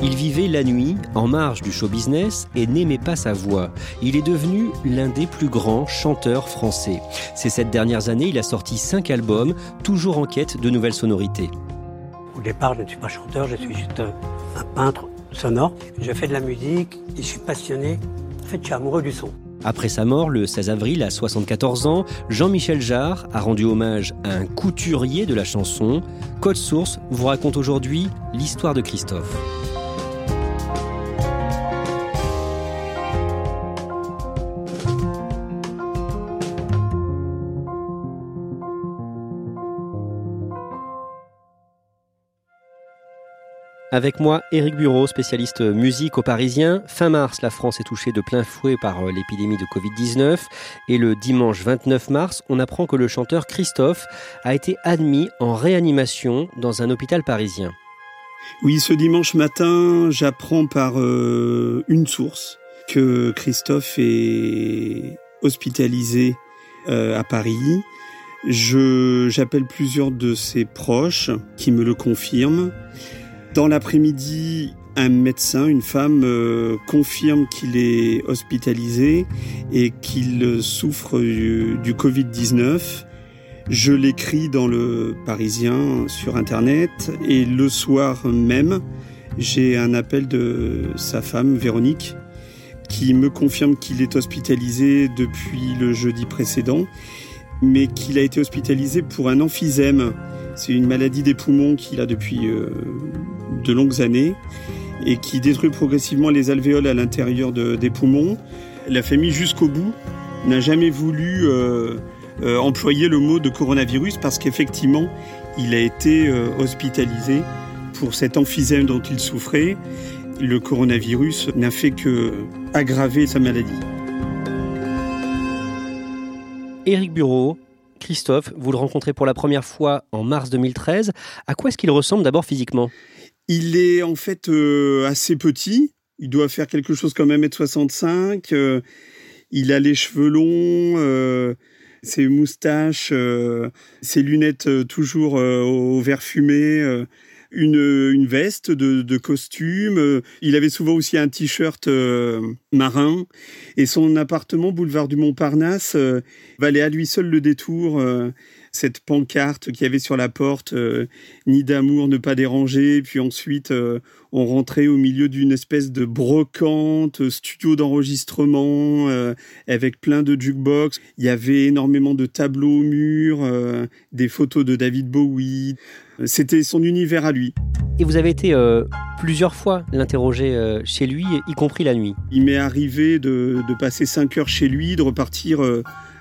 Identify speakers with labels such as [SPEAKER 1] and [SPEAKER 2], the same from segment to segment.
[SPEAKER 1] Il vivait la nuit, en marge du show business, et n'aimait pas sa voix. Il est devenu l'un des plus grands chanteurs français. Ces sept dernières années, il a sorti cinq albums, toujours en quête de nouvelles sonorités.
[SPEAKER 2] Au départ, je ne suis pas chanteur, je suis juste un peintre sonore. Je fais de la musique et je suis passionné. En fait, je suis amoureux du son.
[SPEAKER 1] Après sa mort le 16 avril à 74 ans, Jean-Michel Jarre a rendu hommage à un couturier de la chanson. Code Source vous raconte aujourd'hui l'histoire de Christophe. Avec moi, Éric Bureau, spécialiste musique au Parisien. Fin mars, la France est touchée de plein fouet par euh, l'épidémie de Covid-19. Et le dimanche 29 mars, on apprend que le chanteur Christophe a été admis en réanimation dans un hôpital parisien.
[SPEAKER 3] Oui, ce dimanche matin, j'apprends par euh, une source que Christophe est hospitalisé euh, à Paris. J'appelle plusieurs de ses proches qui me le confirment. Dans l'après-midi, un médecin, une femme, euh, confirme qu'il est hospitalisé et qu'il souffre du, Covid-19. Je l'écris dans le Parisien sur Internet et le soir même, j'ai un appel de sa femme, Véronique, qui me confirme qu'il est hospitalisé depuis le jeudi précédent, mais qu'il a été hospitalisé pour un emphysème. C'est une maladie des poumons qu'il a depuis euh, de longues années et qui détruit progressivement les alvéoles à l'intérieur des poumons. La famille jusqu'au bout n'a jamais voulu euh, euh, employer le mot de coronavirus parce qu'effectivement, il a été euh, hospitalisé pour cet emphysème dont il souffrait. Le coronavirus n'a fait que aggraver sa maladie.
[SPEAKER 1] Éric Bureau, Christophe, vous le rencontrez pour la première fois en mars 2013. À quoi est-ce qu'il ressemble d'abord physiquement?
[SPEAKER 3] Il est en fait euh, assez petit. Il doit faire quelque chose comme 1m65. Euh, il a les cheveux longs, euh, ses moustaches, ses lunettes toujours au vert fumé. Une, une, veste de, costume. Il avait souvent aussi un t-shirt marin. Et son appartement, boulevard du Montparnasse, valait à lui seul le détour cette pancarte qu'il y avait sur la porte, euh, ni d'amour, ne pas déranger. Puis ensuite, euh, on rentrait au milieu d'une espèce de brocante, studio d'enregistrement, euh, avec plein de jukebox. Il y avait énormément de tableaux au mur, des photos de David Bowie. C'était son univers à lui.
[SPEAKER 1] Et vous avez été plusieurs fois l'interroger chez lui, y compris la nuit.
[SPEAKER 3] Il m'est arrivé de, de, passer cinq heures chez lui, de repartir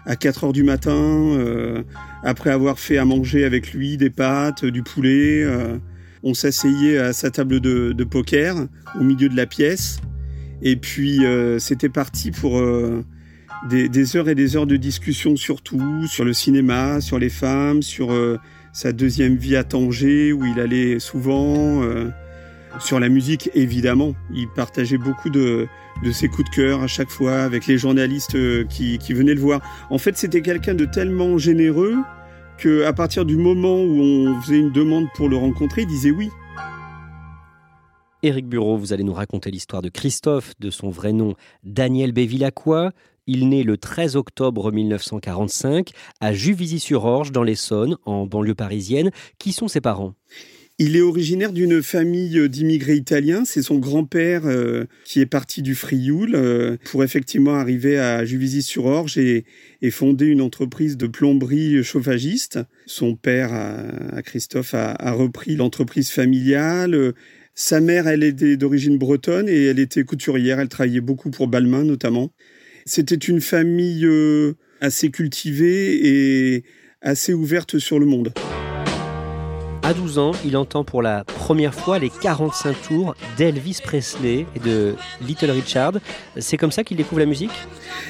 [SPEAKER 3] à 4 heures du matin, euh, après avoir fait à manger avec lui des pâtes, du poulet. Euh, on s'asseyait à sa table de, poker au milieu de la pièce. Et puis euh, c'était parti pour des, heures et des heures de discussion sur tout, sur le cinéma, sur les femmes, sur sa deuxième vie à Tanger où il allait souvent, sur la musique évidemment. Il partageait beaucoup de, ses coups de cœur à chaque fois avec les journalistes euh, qui, venaient le voir. En fait, c'était quelqu'un de tellement généreux que à partir du moment où on faisait une demande pour le rencontrer, il disait oui.
[SPEAKER 1] Éric Bureau, vous allez nous raconter l'histoire de Christophe, de son vrai nom Daniel Bévillacqua. Il naît le 13 octobre 1945 à Juvisy-sur-Orge, dans l'Essonne, en banlieue parisienne. Qui sont ses parents?
[SPEAKER 3] Il est originaire d'une famille d'immigrés italiens. C'est son grand-père euh, qui est parti du Frioul euh, pour effectivement arriver à Juvisy-sur-Orge et, fonder une entreprise de plomberie chauffagiste. Son père, Christophe, a, a repris l'entreprise familiale. Sa mère, elle est d'origine bretonne et elle était couturière. Elle travaillait beaucoup pour Balmain notamment. C'était une famille euh, assez cultivée et assez ouverte sur le monde.
[SPEAKER 1] À 12 ans, il entend pour la première fois les 45 tours d'Elvis Presley et de Little Richard. C'est comme ça qu'il découvre la musique?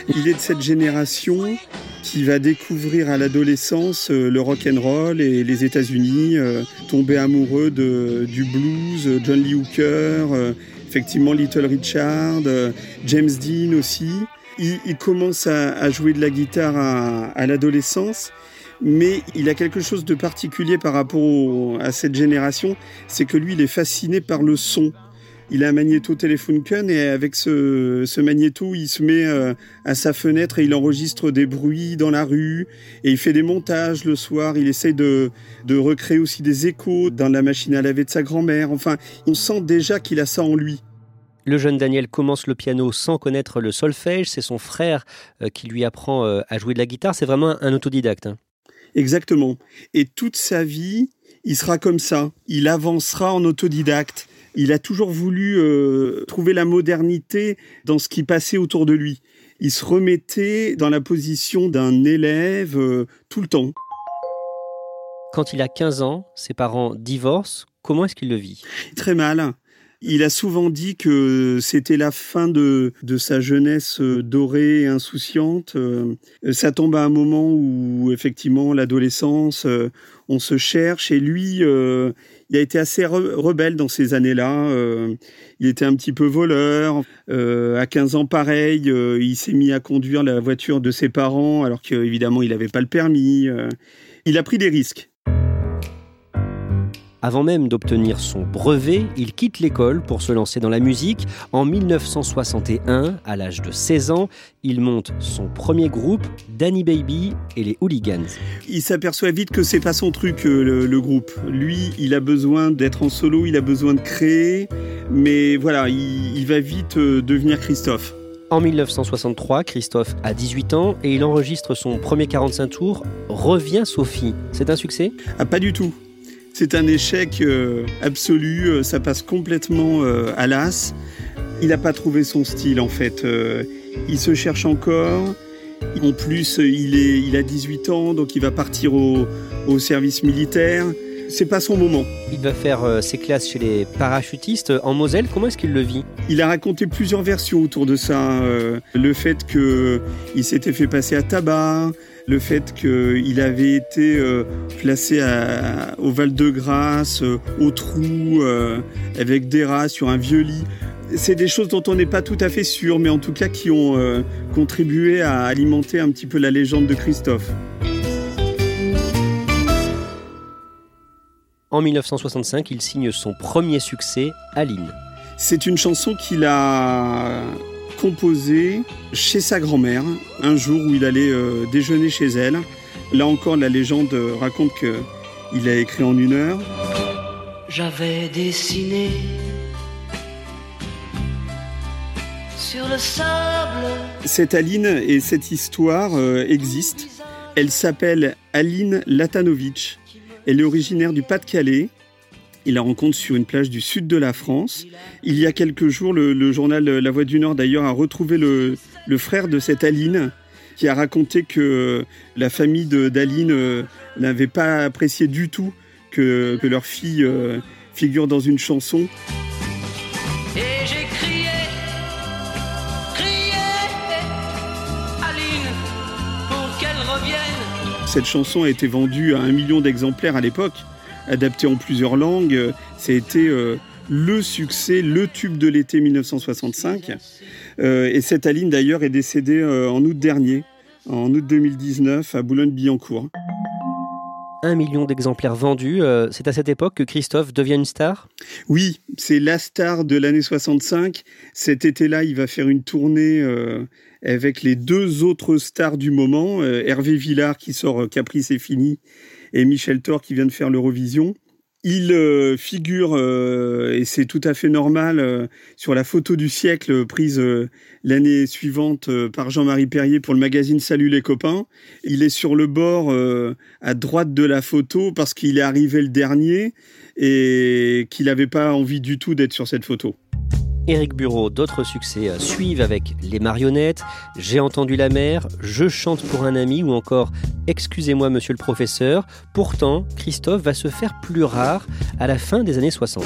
[SPEAKER 3] Il est de cette génération qui va découvrir à l'adolescence euh, le rock and roll et les États-Unis, euh, tomber amoureux du blues, John Lee Hooker, euh, effectivement Little Richard, James Dean aussi. Il, commence à, jouer de la guitare à l'adolescence mais il a quelque chose de particulier par rapport à cette génération, c'est que lui, il est fasciné par le son. Il a un magnéto Telefunken et avec ce, magnéto, il se met euh, à sa fenêtre et il enregistre des bruits dans la rue et il fait des montages le soir. Il essaye de, de recréer aussi des échos dans la machine à laver de sa grand-mère. Enfin, on sent déjà qu'il a ça en lui.
[SPEAKER 1] Le jeune Daniel commence le piano sans connaître le solfège. C'est son frère euh, qui lui apprend euh, à jouer de la guitare. C'est vraiment un autodidacte.
[SPEAKER 3] Exactement. Et toute sa vie, il sera comme ça. Il avancera en autodidacte. Il a toujours voulu euh, trouver la modernité dans ce qui passait autour de lui. Il se remettait dans la position d'un élève euh, tout le temps.
[SPEAKER 1] Quand il a 15 ans, ses parents divorcent. Comment est-ce qu'il le vit?
[SPEAKER 3] Très mal. Il a souvent dit que c'était la fin de, de sa jeunesse euh, dorée et insouciante. Euh, ça tombe à un moment où effectivement l'adolescence, euh, on se cherche et lui, il a été assez rebelle dans ces années-là. il était un petit peu voleur. à 15 ans, pareil, il s'est mis à conduire la voiture de ses parents alors qu'évidemment il n'avait pas le permis. il a pris des risques.
[SPEAKER 1] Avant même d'obtenir son brevet, il quitte l'école pour se lancer dans la musique. En 1961, à l'âge de 16 ans, il monte son premier groupe, Danny Baby et les Hooligans.
[SPEAKER 3] Il s'aperçoit vite que c'est pas son truc, euh, le, groupe. Lui, il a besoin d'être en solo, il a besoin de créer, mais voilà, il, va vite euh, devenir Christophe.
[SPEAKER 1] En 1963, Christophe a 18 ans et il enregistre son premier 45 tours, Revient Sophie. C'est un succès?
[SPEAKER 3] Ah, Pas du tout. C'est un échec euh, absolu, euh, ça passe complètement euh, à l'as. Il n'a pas trouvé son style en fait. il se cherche encore. En plus, il, est, il a 18 ans, donc il va partir au, service militaire. C'est pas son moment.
[SPEAKER 1] Il va faire ses classes chez les parachutistes en Moselle. Comment est-ce qu'il le vit?
[SPEAKER 3] Il a raconté plusieurs versions autour de ça. le fait qu'il s'était fait passer à tabac, le fait qu'il avait été euh, placé au Val-de-Grâce, euh, au trou, euh, avec des rats sur un vieux lit. C'est des choses dont on n'est pas tout à fait sûr, mais en tout cas qui ont contribué à alimenter un petit peu la légende de Christophe.
[SPEAKER 1] En 1965, il signe son premier succès, Aline.
[SPEAKER 3] C'est une chanson qu'il a composé chez sa grand-mère un jour où il allait euh, déjeuner chez elle. Là encore, la légende raconte qu'il a écrit en une heure.
[SPEAKER 4] J'avais dessiné sur le sable.
[SPEAKER 3] Cette Aline et cette histoire euh, existent. Elle s'appelle Aline Latanovic. Elle est originaire du Pas-de-Calais. Il la rencontre sur une plage du sud de la France. Il y a quelques jours, le, journal La Voix du Nord d'ailleurs a retrouvé le, frère de cette Aline qui a raconté que la famille d'Aline euh, n'avait pas apprécié du tout que, leur fille euh, figure dans une chanson.
[SPEAKER 4] Et j'ai crié, crié, Aline, pour qu'elle revienne.
[SPEAKER 3] Cette chanson a été vendue à un million d'exemplaires à l'époque adapté en plusieurs langues. Ça a été euh, le succès, le tube de l'été 1965. Euh, et cette Aline d'ailleurs est décédée euh, en août dernier, en août 2019 à Boulogne-Billancourt.
[SPEAKER 1] Un million d'exemplaires vendus. c'est à cette époque que Christophe devient une star?
[SPEAKER 3] Oui, c'est la star de l'année 65. Cet été-là, il va faire une tournée avec les deux autres stars du moment, Hervé Villard qui sort Caprice est fini et Michel Thor qui vient de faire l'Eurovision. Il euh, figure, euh, et c'est tout à fait normal, euh, sur la photo du siècle prise l'année suivante par Jean-Marie Perrier pour le magazine Salut les copains. Il est sur le bord à droite de la photo parce qu'il est arrivé le dernier et qu'il n'avait pas envie du tout d'être sur cette photo.
[SPEAKER 1] Éric Bureau, d'autres succès suivent avec Les marionnettes, J'ai entendu la mer, Je chante pour un ami ou encore Excusez-moi monsieur le professeur. Pourtant, Christophe va se faire plus rare à la fin des années 60.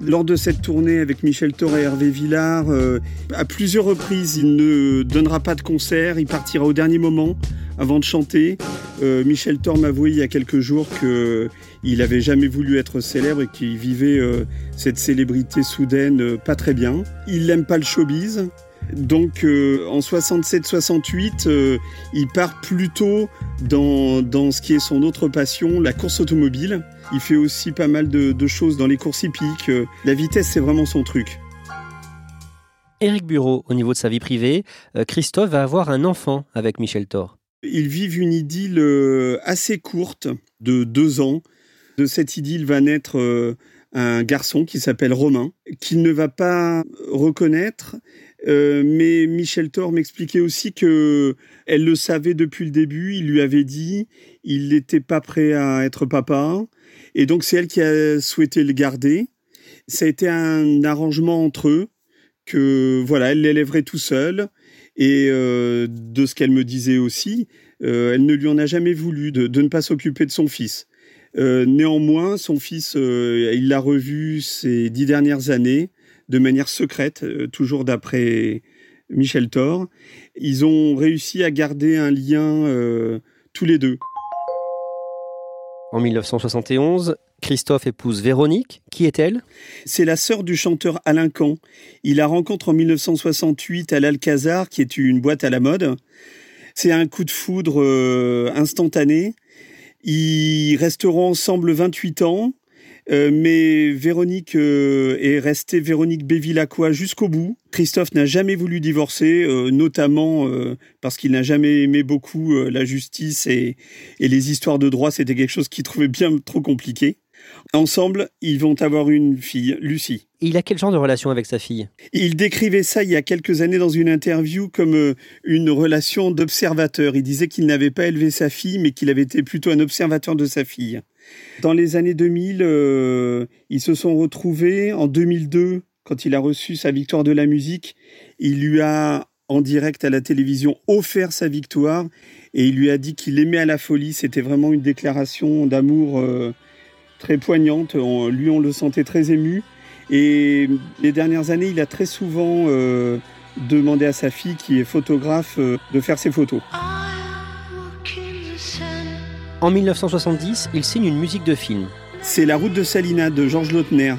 [SPEAKER 3] Lors de cette tournée avec Michel Thor et Hervé Villard, euh, à plusieurs reprises, il ne donnera pas de concert, il partira au dernier moment avant de chanter. Euh, Michel Thor m'a avoué il y a quelques jours qu'il n'avait jamais voulu être célèbre et qu'il vivait euh, cette célébrité soudaine pas très bien. Il n'aime pas le showbiz. Donc en 67-68, il part plutôt dans, dans ce qui est son autre passion, la course automobile. Il fait aussi pas mal de, choses dans les courses hippiques. Euh, la vitesse, c'est vraiment son truc.
[SPEAKER 1] Éric Bureau, au niveau de sa vie privée, euh, Christophe va avoir un enfant avec Michel Thor.
[SPEAKER 3] Ils vivent une idylle euh, assez courte, de deux ans. De cette idylle va naître un garçon qui s'appelle Romain, qu'il ne va pas reconnaître. mais Michel Thor m'expliquait aussi que elle le savait depuis le début. Il lui avait dit, il n'était pas prêt à être papa. Et donc c'est elle qui a souhaité le garder. Ça a été un arrangement entre eux que voilà, elle l'élèverait tout seul. Et euh, de ce qu'elle me disait aussi, euh, elle ne lui en a jamais voulu de, ne pas s'occuper de son fils. Euh, néanmoins, son fils, il l'a revu ces dix dernières années de manière secrète, toujours d'après Michel Thor. Ils ont réussi à garder un lien tous les deux.
[SPEAKER 1] En 1971, Christophe épouse Véronique. Qui est-elle?
[SPEAKER 3] C'est la sœur du chanteur Alain Camp. Il la rencontre en 1968 à l'Alcazar, qui est une boîte à la mode. C'est un coup de foudre euh, instantané. Ils resteront ensemble 28 ans. Euh, mais Véronique euh, est restée Véronique Bévilacqua jusqu'au bout. Christophe n'a jamais voulu divorcer, notamment parce qu'il n'a jamais aimé beaucoup la justice et, et les histoires de droit. C'était quelque chose qu'il trouvait bien trop compliqué. Ensemble, ils vont avoir une fille, Lucie.
[SPEAKER 1] il a quel genre de relation avec sa fille?
[SPEAKER 3] Il décrivait ça il y a quelques années dans une interview comme une relation d'observateur. Il disait qu'il n'avait pas élevé sa fille, mais qu'il avait été plutôt un observateur de sa fille. Dans les années 2000, euh, ils se sont retrouvés. En 2002, quand il a reçu sa victoire de la musique, il lui a, en direct à la télévision, offert sa victoire et il lui a dit qu'il aimait à la folie. C'était vraiment une déclaration d'amour euh, très poignante. lui, on le sentait très ému. Et les dernières années, il a très souvent euh, demandé à sa fille, qui est photographe, de faire ses photos.
[SPEAKER 1] En 1970, il signe une musique de film.
[SPEAKER 3] C'est La route de Salina de Georges Lautner.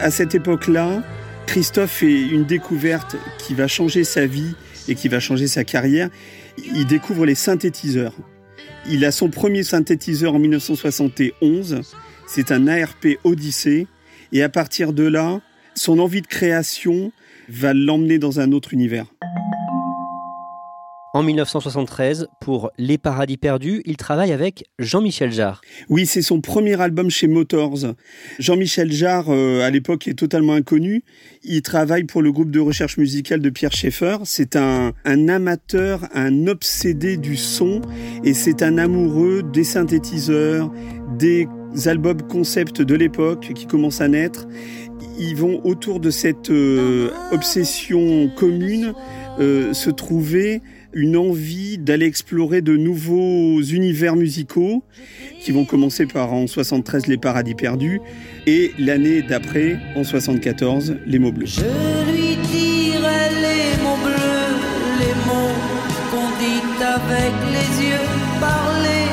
[SPEAKER 3] À cette époque-là, Christophe fait une découverte qui va changer sa vie et qui va changer sa carrière. Il découvre les synthétiseurs. Il a son premier synthétiseur en 1971. C'est un ARP Odyssey. Et à partir de là, son envie de création va l'emmener dans un autre univers.
[SPEAKER 1] En 1973, pour Les Paradis Perdus, il travaille avec Jean-Michel Jarre.
[SPEAKER 3] Oui, c'est son premier album chez Motors. Jean-Michel Jarre, euh, à l'époque, est totalement inconnu. Il travaille pour le groupe de recherche musicale de Pierre Schaeffer. C'est un, amateur, un obsédé du son, et c'est un amoureux des synthétiseurs, des albums concept de l'époque qui commencent à naître. Ils vont autour de cette euh, obsession commune euh, se trouver une envie d'aller explorer de nouveaux univers musicaux qui vont commencer par en 73 les paradis perdus et l'année d'après en 74 les mots bleus.
[SPEAKER 4] Je lui dirai les mots bleus, les mots qu'on dit avec les yeux, parler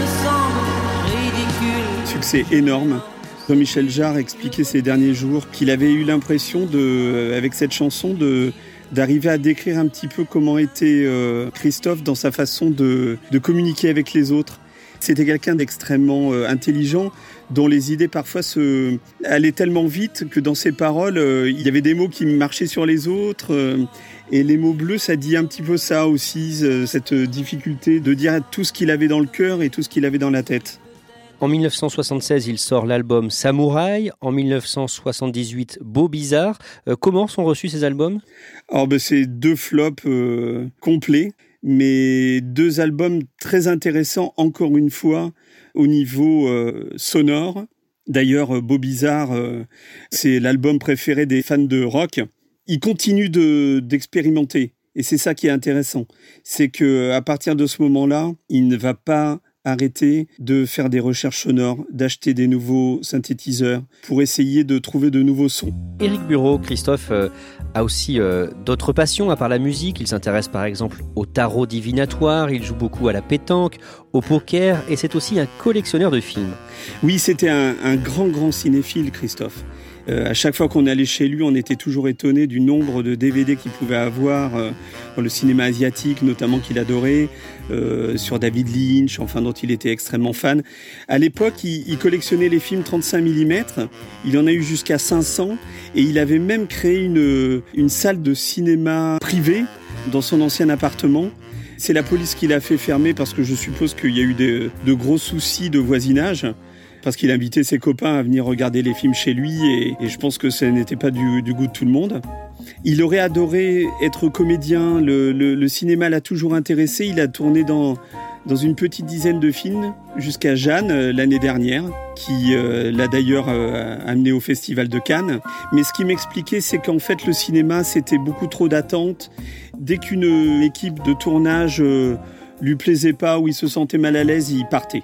[SPEAKER 4] me semble ridicule.
[SPEAKER 3] Succès énorme. Jean-Michel Jarre expliquait ces derniers jours qu'il avait eu l'impression de, avec cette chanson, de d'arriver à décrire un petit peu comment était euh, Christophe dans sa façon de, communiquer avec les autres. C'était quelqu'un d'extrêmement euh, intelligent, dont les idées parfois se allaient tellement vite que dans ses paroles, euh, il y avait des mots qui marchaient sur les autres. et les mots bleus, ça dit un petit peu ça aussi, cette difficulté de dire tout ce qu'il avait dans le cœur et tout ce qu'il avait dans la tête.
[SPEAKER 1] En 1976, il sort l'album Samouraï. En 1978, Beau Bizarre. Euh, comment sont reçus ces albums?
[SPEAKER 3] Alors, ben, c'est deux flops euh, complets, mais deux albums très intéressants, encore une fois, au niveau euh, sonore. D'ailleurs, Beau Bizarre, c'est l'album préféré des fans de rock. Il continue d'expérimenter. et c'est ça qui est intéressant. C'est que à partir de ce moment-là, il ne va pas arrêter de faire des recherches sonores, d'acheter des nouveaux synthétiseurs pour essayer de trouver de nouveaux sons.
[SPEAKER 1] Éric Bureau, Christophe euh, a aussi euh, d'autres passions à part la musique. Il s'intéresse par exemple au tarot divinatoire, il joue beaucoup à la pétanque, au poker et c'est aussi un collectionneur de films.
[SPEAKER 3] Oui, c'était un, un grand, grand cinéphile, Christophe. Euh, à chaque fois qu'on allait chez lui, on était toujours étonné du nombre de DVD qu'il pouvait avoir euh, dans le cinéma asiatique, notamment qu'il adorait, euh, sur David Lynch, enfin dont il était extrêmement fan. À l'époque, il, il, collectionnait les films 35 mm. Il en a eu jusqu'à 500 et il avait même créé une, une salle de cinéma privée dans son ancien appartement. C'est la police qui l'a fait fermer parce que je suppose qu'il y a eu de, de gros soucis de voisinage parce qu'il invitait ses copains à venir regarder les films chez lui et, je pense que ce n'était pas du, goût de tout le monde. Il aurait adoré être comédien, le, cinéma l'a toujours intéressé, il a tourné dans, une petite dizaine de films jusqu'à Jeanne euh, l'année dernière, qui euh, l'a d'ailleurs euh, amené au Festival de Cannes. Mais ce qui m'expliquait, c'est qu'en fait le cinéma, c'était beaucoup trop d'attentes. Dès qu'une équipe de tournage euh, lui plaisait pas ou il se sentait mal à l'aise, il partait.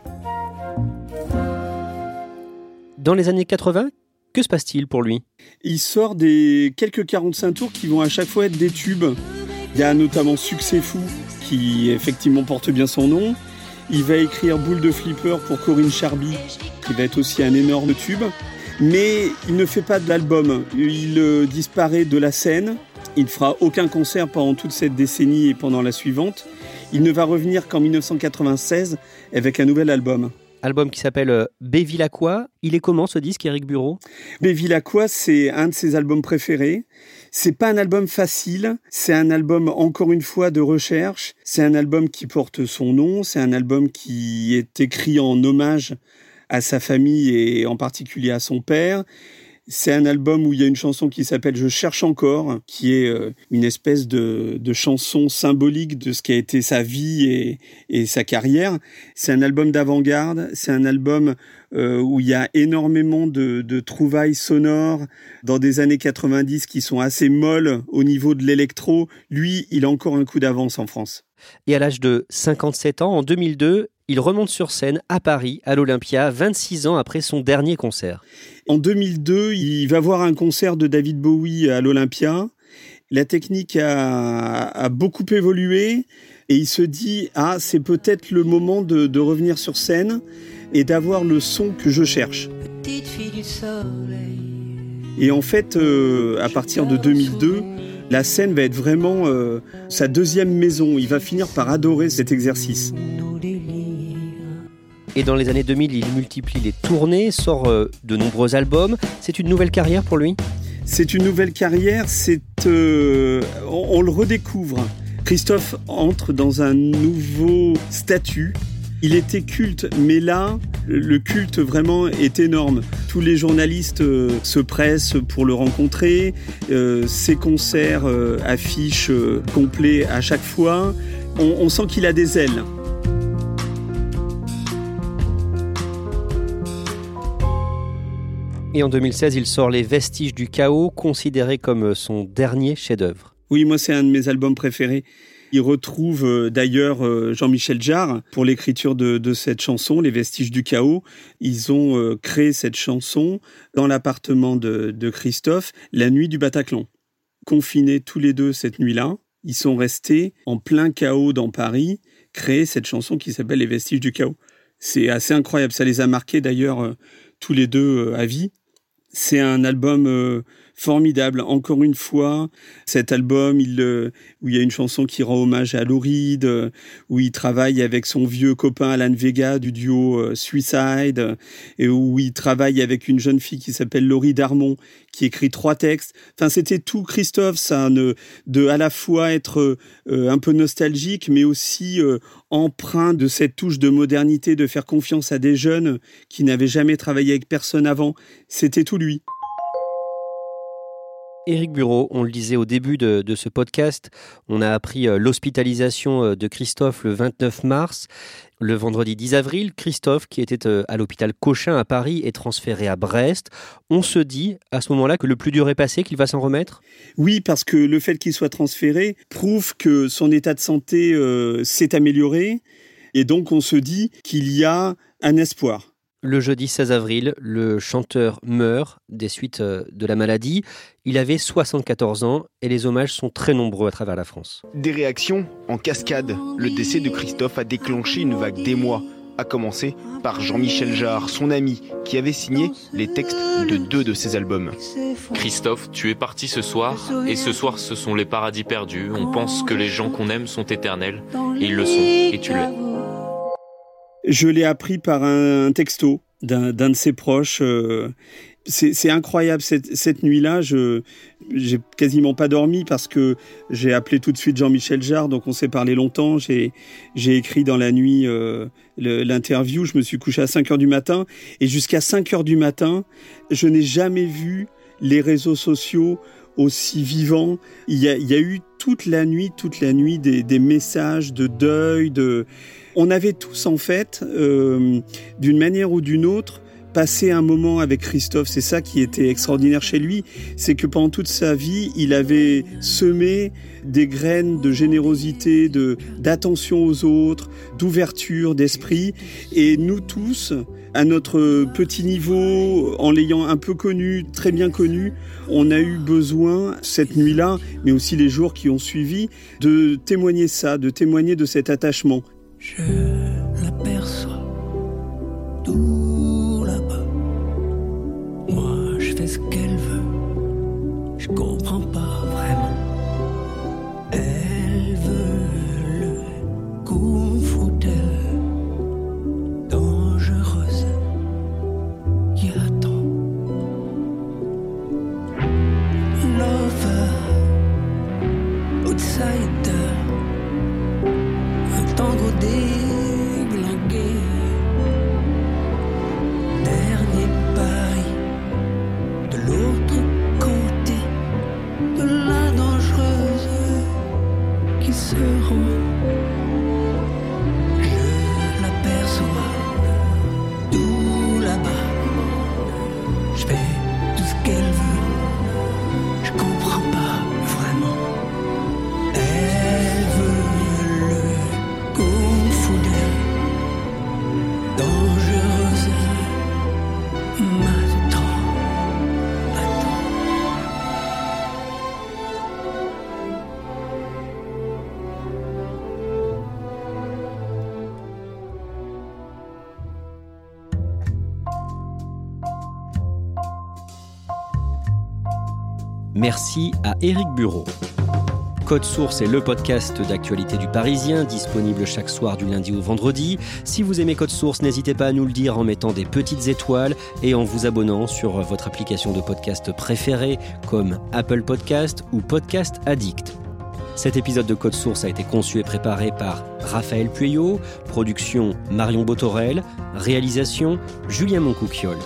[SPEAKER 1] Dans les années 80, que se passe-t-il pour lui?
[SPEAKER 3] Il sort des quelques 45 tours qui vont à chaque fois être des tubes. Il y a notamment Succès Fou qui effectivement porte bien son nom. Il va écrire Boule de flipper pour Corinne Charby qui va être aussi un énorme tube. Mais il ne fait pas d'album. Il euh, disparaît de la scène. Il ne fera aucun concert pendant toute cette décennie et pendant la suivante. Il ne va revenir qu'en 1996 avec un nouvel album
[SPEAKER 1] album qui s'appelle euh, Bévilacqua. Il est comment ce disque, Eric Bureau?
[SPEAKER 3] Bévilacqua, c'est un de ses albums préférés. C'est pas un album facile, c'est un album encore une fois de recherche, c'est un album qui porte son nom, c'est un album qui est écrit en hommage à sa famille et en particulier à son père. C'est un album où il y a une chanson qui s'appelle Je cherche encore, qui est euh, une espèce de, de, chanson symbolique de ce qui a été sa vie et, et sa carrière. C'est un album d'avant-garde, c'est un album euh, où il y a énormément de, de, trouvailles sonores dans des années 90 qui sont assez molles au niveau de l'électro. Lui, il a encore un coup d'avance en France.
[SPEAKER 1] Et à l'âge de 57 ans, en 2002, il remonte sur scène à Paris, à l'Olympia, 26 ans après son dernier concert.
[SPEAKER 3] En 2002, il va voir un concert de David Bowie à l'Olympia. La technique a, a, beaucoup évolué et il se dit ah c'est peut-être le moment de, de, revenir sur scène et d'avoir le son que je cherche. Et en fait, euh, à partir de 2002, la scène va être vraiment euh, sa deuxième maison. Il va finir par adorer cet exercice.
[SPEAKER 1] Et dans les années 2000, il multiplie les tournées, sort euh, de nombreux albums. C'est une nouvelle carrière pour lui?
[SPEAKER 3] C'est une nouvelle carrière, c'est euh, on, le redécouvre. Christophe entre dans un nouveau statut. Il était culte, mais là, le culte vraiment est énorme. Tous les journalistes euh, se pressent pour le rencontrer. Ses concerts affichent complets à chaque fois. On sent qu'il a des ailes.
[SPEAKER 1] Et en 2016, il sort Les Vestiges du Chaos, considéré comme son dernier chef-d'œuvre.
[SPEAKER 3] Oui, moi, c'est un de mes albums préférés. Il retrouve euh, d'ailleurs euh, Jean-Michel Jarre pour l'écriture de, cette chanson, Les Vestiges du Chaos. Ils ont euh, créé cette chanson dans l'appartement de, de Christophe la nuit du Bataclan. Confinés tous les deux cette nuit-là, ils sont restés en plein chaos dans Paris, créer cette chanson qui s'appelle Les Vestiges du Chaos. C'est assez incroyable, ça les a marqués d'ailleurs tous les deux à vie. C'est un album formidable. Encore une fois, cet album, il, euh, où il y a une chanson qui rend hommage à Lauride, euh, où il travaille avec son vieux copain Alan Vega du duo euh, Suicide, et où il travaille avec une jeune fille qui s'appelle Laurie Darmon, qui écrit trois textes. Enfin, c'était tout Christophe, ça, de, de à la fois être un peu nostalgique, mais aussi empreint de cette touche de modernité, de faire confiance à des jeunes qui n'avaient jamais travaillé avec personne avant. C'était tout lui.
[SPEAKER 1] Éric Bureau, on le disait au début de, ce podcast, on a appris euh, l'hospitalisation euh, de Christophe le 29 mars. Le vendredi 10 avril, Christophe, qui était euh, à l'hôpital Cochin à Paris, est transféré à Brest. On se dit à ce moment-là que le plus dur est passé, qu'il va s'en remettre?
[SPEAKER 3] Oui, parce que le fait qu'il soit transféré prouve que son état de santé s'est amélioré. Et donc on se dit qu'il y a un espoir.
[SPEAKER 1] Le jeudi 16 avril, le chanteur meurt des suites euh, de la maladie. Il avait 74 ans et les hommages sont très nombreux à travers la France.
[SPEAKER 5] Des réactions en cascade. Le décès de Christophe a déclenché une vague d'émoi, à commencer par Jean-Michel Jarre, son ami, qui avait signé les textes de deux de ses albums.
[SPEAKER 6] Christophe, tu es parti ce soir, et ce soir ce sont les paradis perdus. On pense que les gens qu'on aime sont éternels, et ils le sont, et tu l'es.
[SPEAKER 3] Je l'ai appris par un texto d'un de ses proches. Euh, c'est incroyable cette, cette nuit-là. Je j'ai quasiment pas dormi parce que j'ai appelé tout de suite Jean-Michel Jarre, donc on s'est parlé longtemps. J'ai j'ai écrit dans la nuit euh, l'interview. Je me suis couché à 5 heures du matin et jusqu'à 5 heures du matin, je n'ai jamais vu les réseaux sociaux aussi vivants. Il y a, il y a eu toute la nuit, toute la nuit des, des messages de deuil, de on avait tous en fait, euh, d'une manière ou d'une autre, passé un moment avec Christophe. C'est ça qui était extraordinaire chez lui, c'est que pendant toute sa vie, il avait semé des graines de générosité, de d'attention aux autres, d'ouverture d'esprit. Et nous tous, à notre petit niveau, en l'ayant un peu connu, très bien connu, on a eu besoin, cette nuit-là, mais aussi les jours qui ont suivi, de témoigner ça, de témoigner de cet attachement.
[SPEAKER 4] Je l'aperçois se
[SPEAKER 1] Merci à Éric Bureau. Code Source est le podcast d'actualité du Parisien, disponible chaque soir du lundi au vendredi. Si vous aimez Code Source, n'hésitez pas à nous le dire en mettant des petites étoiles et en vous abonnant sur votre application de podcast préférée comme Apple Podcast ou Podcast Addict. Cet épisode de Code Source a été conçu et préparé par Raphaël Pueyo, production Marion Botorel, réalisation Julien Moncouquiole.